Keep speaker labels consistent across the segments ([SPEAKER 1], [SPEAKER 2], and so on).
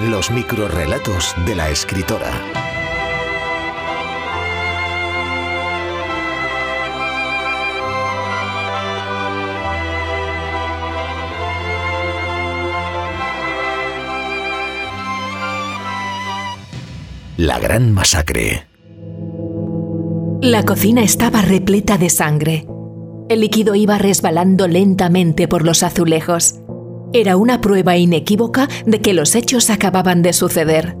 [SPEAKER 1] Los microrrelatos de la escritora. La gran masacre.
[SPEAKER 2] La cocina estaba repleta de sangre. El líquido iba resbalando lentamente por los azulejos. Era una prueba inequívoca de que los hechos acababan de suceder.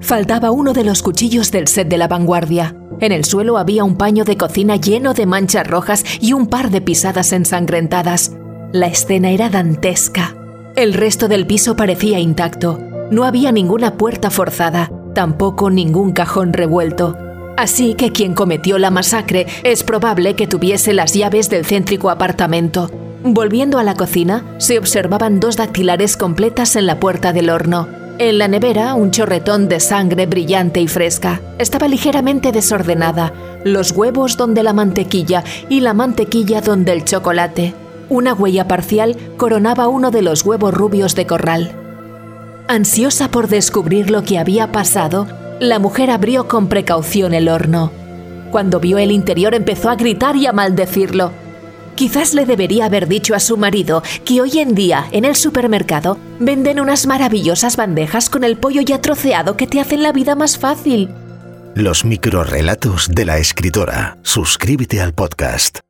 [SPEAKER 2] Faltaba uno de los cuchillos del set de la vanguardia. En el suelo había un paño de cocina lleno de manchas rojas y un par de pisadas ensangrentadas. La escena era dantesca. El resto del piso parecía intacto. No había ninguna puerta forzada, tampoco ningún cajón revuelto. Así que quien cometió la masacre es probable que tuviese las llaves del céntrico apartamento. Volviendo a la cocina, se observaban dos dactilares completas en la puerta del horno. En la nevera, un chorretón de sangre brillante y fresca. Estaba ligeramente desordenada. Los huevos donde la mantequilla y la mantequilla donde el chocolate. Una huella parcial coronaba uno de los huevos rubios de corral. Ansiosa por descubrir lo que había pasado, la mujer abrió con precaución el horno. Cuando vio el interior empezó a gritar y a maldecirlo. Quizás le debería haber dicho a su marido que hoy en día en el supermercado venden unas maravillosas bandejas con el pollo ya troceado que te hacen la vida más fácil.
[SPEAKER 1] Los microrrelatos de la escritora. Suscríbete al podcast.